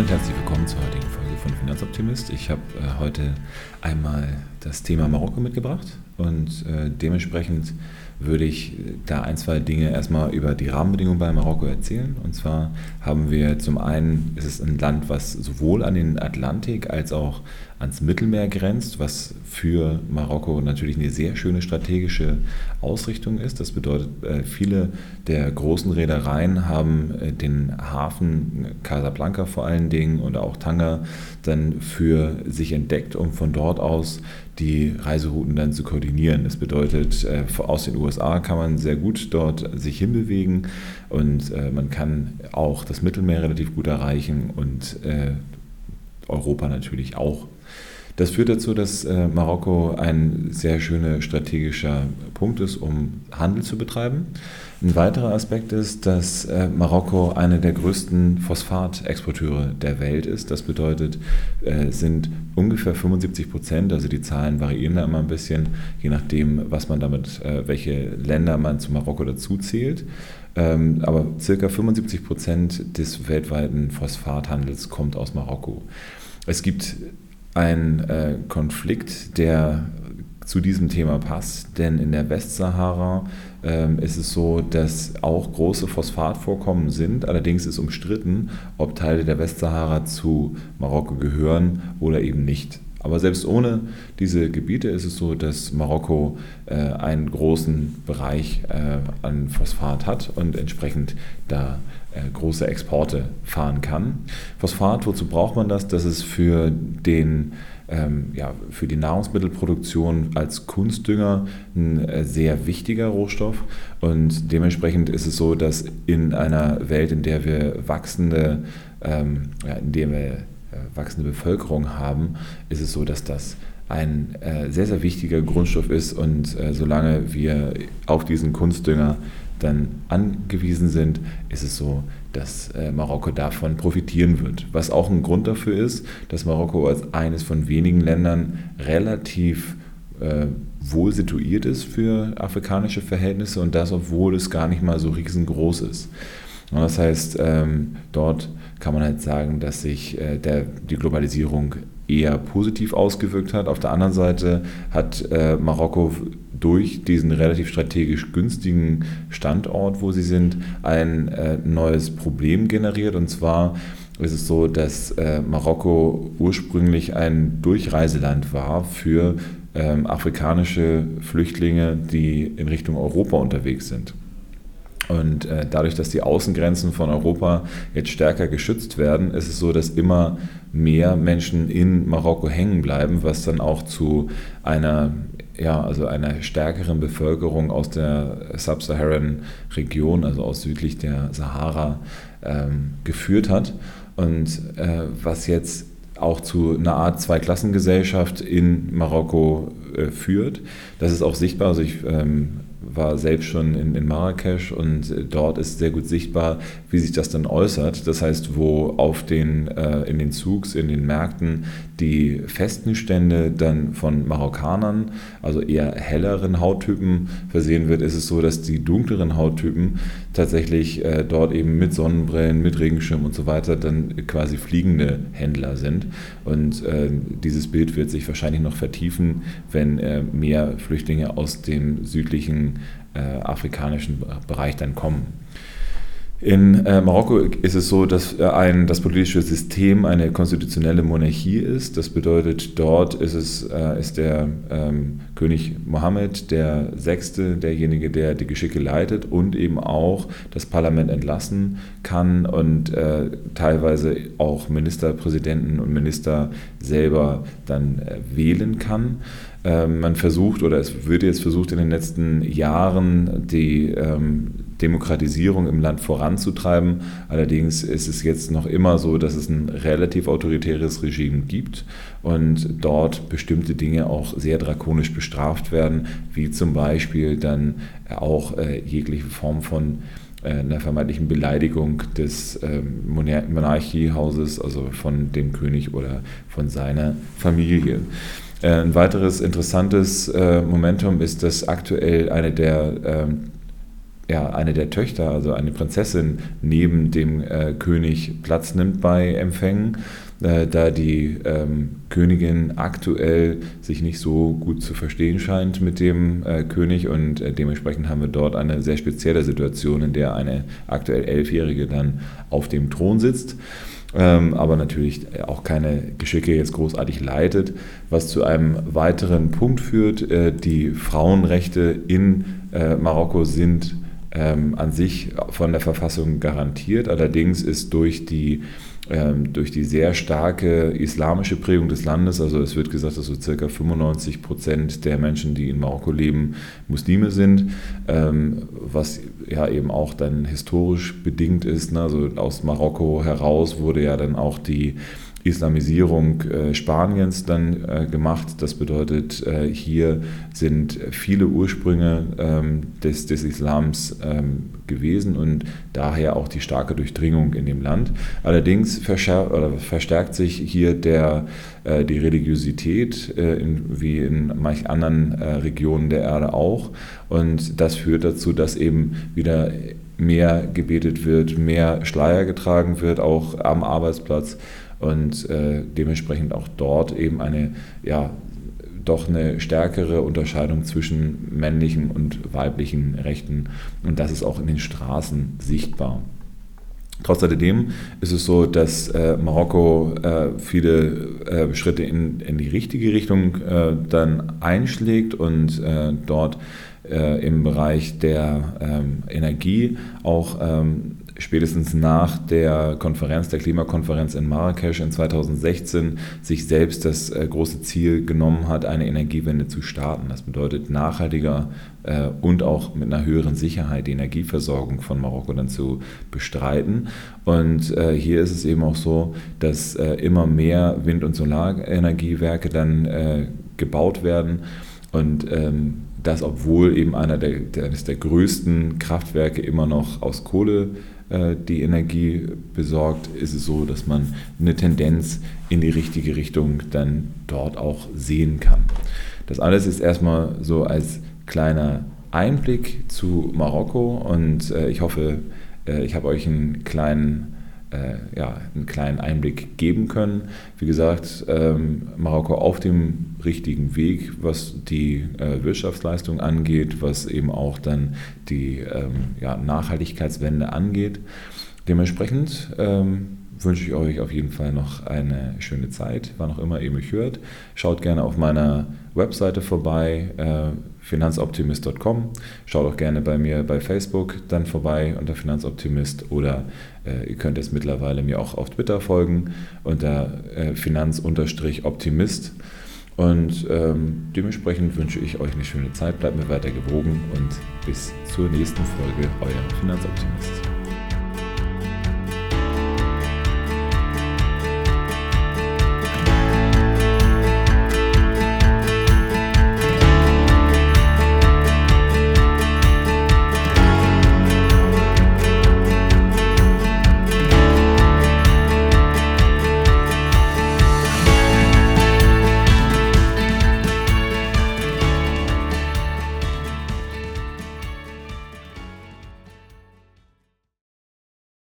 Und herzlich willkommen zur heutigen Folge von Finanzoptimist. Ich habe äh, heute einmal das Thema Marokko mitgebracht und äh, dementsprechend würde ich da ein, zwei Dinge erstmal über die Rahmenbedingungen bei Marokko erzählen. Und zwar haben wir zum einen, ist es ein Land, was sowohl an den Atlantik als auch ans Mittelmeer grenzt, was für Marokko natürlich eine sehr schöne strategische Ausrichtung ist. Das bedeutet, äh, viele der großen Reedereien haben äh, den Hafen Casablanca vor allen Dingen und auch Tanger dann für sich entdeckt, um von dort aus die Reiserouten dann zu koordinieren. Das bedeutet, äh, aus den USA kann man sehr gut dort sich hinbewegen und man kann auch das Mittelmeer relativ gut erreichen und Europa natürlich auch. Das führt dazu, dass äh, Marokko ein sehr schöner strategischer Punkt ist, um Handel zu betreiben. Ein weiterer Aspekt ist, dass äh, Marokko einer der größten Phosphatexporteure der Welt ist. Das bedeutet, äh, sind ungefähr 75 Prozent, also die Zahlen variieren da immer ein bisschen, je nachdem, was man damit, äh, welche Länder man zu Marokko dazu zählt. Ähm, aber circa 75 Prozent des weltweiten Phosphathandels kommt aus Marokko. Es gibt einen äh, Konflikt, der zu diesem Thema passt, denn in der Westsahara ähm, ist es so, dass auch große Phosphatvorkommen sind. Allerdings ist umstritten, ob Teile der Westsahara zu Marokko gehören oder eben nicht. Aber selbst ohne diese Gebiete ist es so, dass Marokko äh, einen großen Bereich äh, an Phosphat hat und entsprechend da äh, große Exporte fahren kann. Phosphat, wozu braucht man das? Das ist für den ähm, ja, für die Nahrungsmittelproduktion als Kunstdünger ein äh, sehr wichtiger Rohstoff. Und dementsprechend ist es so, dass in einer Welt, in der wir wachsende, ähm, ja, in der wir wachsende Bevölkerung haben, ist es so, dass das ein äh, sehr, sehr wichtiger Grundstoff ist und äh, solange wir auf diesen Kunstdünger dann angewiesen sind, ist es so, dass äh, Marokko davon profitieren wird. Was auch ein Grund dafür ist, dass Marokko als eines von wenigen Ländern relativ äh, wohl situiert ist für afrikanische Verhältnisse und das, obwohl es gar nicht mal so riesengroß ist. Das heißt, ähm, dort kann man halt sagen, dass sich äh, der, die Globalisierung eher positiv ausgewirkt hat. Auf der anderen Seite hat äh, Marokko durch diesen relativ strategisch günstigen Standort, wo sie sind, ein äh, neues Problem generiert. Und zwar ist es so, dass äh, Marokko ursprünglich ein Durchreiseland war für ähm, afrikanische Flüchtlinge, die in Richtung Europa unterwegs sind. Und äh, dadurch, dass die Außengrenzen von Europa jetzt stärker geschützt werden, ist es so, dass immer mehr Menschen in Marokko hängen bleiben, was dann auch zu einer, ja, also einer stärkeren Bevölkerung aus der Sub-Saharan Region, also aus südlich der Sahara, ähm, geführt hat. Und äh, was jetzt auch zu einer Art Zweiklassengesellschaft in Marokko äh, führt. Das ist auch sichtbar. Also ich ähm, war selbst schon in, in Marrakesch und dort ist sehr gut sichtbar, wie sich das dann äußert. Das heißt, wo auf den, äh, in den Zugs, in den Märkten die festen Stände dann von Marokkanern, also eher helleren Hauttypen versehen wird, ist es so, dass die dunkleren Hauttypen tatsächlich äh, dort eben mit Sonnenbrillen, mit Regenschirm und so weiter dann quasi fliegende Händler sind. Und äh, dieses Bild wird sich wahrscheinlich noch vertiefen, wenn äh, mehr Flüchtlinge aus dem südlichen äh, afrikanischen Bereich dann kommen. In äh, Marokko ist es so, dass äh, ein, das politische System eine konstitutionelle Monarchie ist. Das bedeutet, dort ist, es, äh, ist der ähm, König Mohammed der Sechste, derjenige, der die Geschicke leitet und eben auch das Parlament entlassen kann und äh, teilweise auch Ministerpräsidenten und Minister selber dann äh, wählen kann. Ähm, man versucht oder es wird jetzt versucht in den letzten Jahren die ähm, Demokratisierung im Land voranzutreiben. Allerdings ist es jetzt noch immer so, dass es ein relativ autoritäres Regime gibt und dort bestimmte Dinge auch sehr drakonisch bestraft werden, wie zum Beispiel dann auch äh, jegliche Form von einer vermeintlichen Beleidigung des ähm, Monarchiehauses, also von dem König oder von seiner Familie. Äh, ein weiteres interessantes äh, Momentum ist, dass aktuell eine der ähm, ja, eine der Töchter, also eine Prinzessin, neben dem äh, König Platz nimmt bei Empfängen, äh, da die ähm, Königin aktuell sich nicht so gut zu verstehen scheint mit dem äh, König und äh, dementsprechend haben wir dort eine sehr spezielle Situation, in der eine aktuell Elfjährige dann auf dem Thron sitzt. Ähm, aber natürlich auch keine Geschicke jetzt großartig leitet, was zu einem weiteren Punkt führt. Äh, die Frauenrechte in äh, Marokko sind ähm, an sich von der Verfassung garantiert. Allerdings ist durch die durch die sehr starke islamische Prägung des Landes, also es wird gesagt, dass so circa 95 Prozent der Menschen, die in Marokko leben, Muslime sind, ähm, was ja eben auch dann historisch bedingt ist. Ne? Also aus Marokko heraus wurde ja dann auch die Islamisierung äh, Spaniens dann äh, gemacht. Das bedeutet, äh, hier sind viele Ursprünge ähm, des, des Islams ähm, gewesen und daher auch die starke Durchdringung in dem Land. Allerdings verstärkt sich hier der, äh, die Religiosität, äh, in, wie in manchen anderen äh, Regionen der Erde auch. Und das führt dazu, dass eben wieder mehr gebetet wird, mehr Schleier getragen wird, auch am Arbeitsplatz und äh, dementsprechend auch dort eben eine, ja, doch eine stärkere Unterscheidung zwischen männlichen und weiblichen Rechten. Und das ist auch in den Straßen sichtbar. Trotz alledem ist es so, dass äh, Marokko äh, viele äh, Schritte in, in die richtige Richtung äh, dann einschlägt und äh, dort äh, im Bereich der ähm, Energie auch ähm, spätestens nach der Konferenz, der Klimakonferenz in Marrakesch in 2016 sich selbst das äh, große Ziel genommen hat, eine Energiewende zu starten. Das bedeutet nachhaltiger äh, und auch mit einer höheren Sicherheit die Energieversorgung von Marokko dann zu bestreiten. Und äh, hier ist es eben auch so, dass immer mehr Wind- und Solarenergiewerke dann gebaut werden. Und ähm, das, obwohl eben einer der, eines der größten Kraftwerke immer noch aus Kohle die Energie besorgt, ist es so, dass man eine Tendenz in die richtige Richtung dann dort auch sehen kann. Das alles ist erstmal so als kleiner Einblick zu Marokko und äh, ich hoffe, äh, ich habe euch einen kleinen äh, ja, einen kleinen Einblick geben können. Wie gesagt, ähm, Marokko auf dem richtigen Weg, was die äh, Wirtschaftsleistung angeht, was eben auch dann die ähm, ja, Nachhaltigkeitswende angeht. Dementsprechend ähm, wünsche ich euch auf jeden Fall noch eine schöne Zeit, wann auch immer ihr mich hört. Schaut gerne auf meiner Webseite vorbei, äh, finanzoptimist.com. Schaut auch gerne bei mir bei Facebook dann vorbei unter Finanzoptimist oder äh, ihr könnt jetzt mittlerweile mir auch auf Twitter folgen unter äh, Finanz-Optimist. Und ähm, dementsprechend wünsche ich euch eine schöne Zeit, bleibt mir weiter gewogen und bis zur nächsten Folge, euer Finanzoptimist.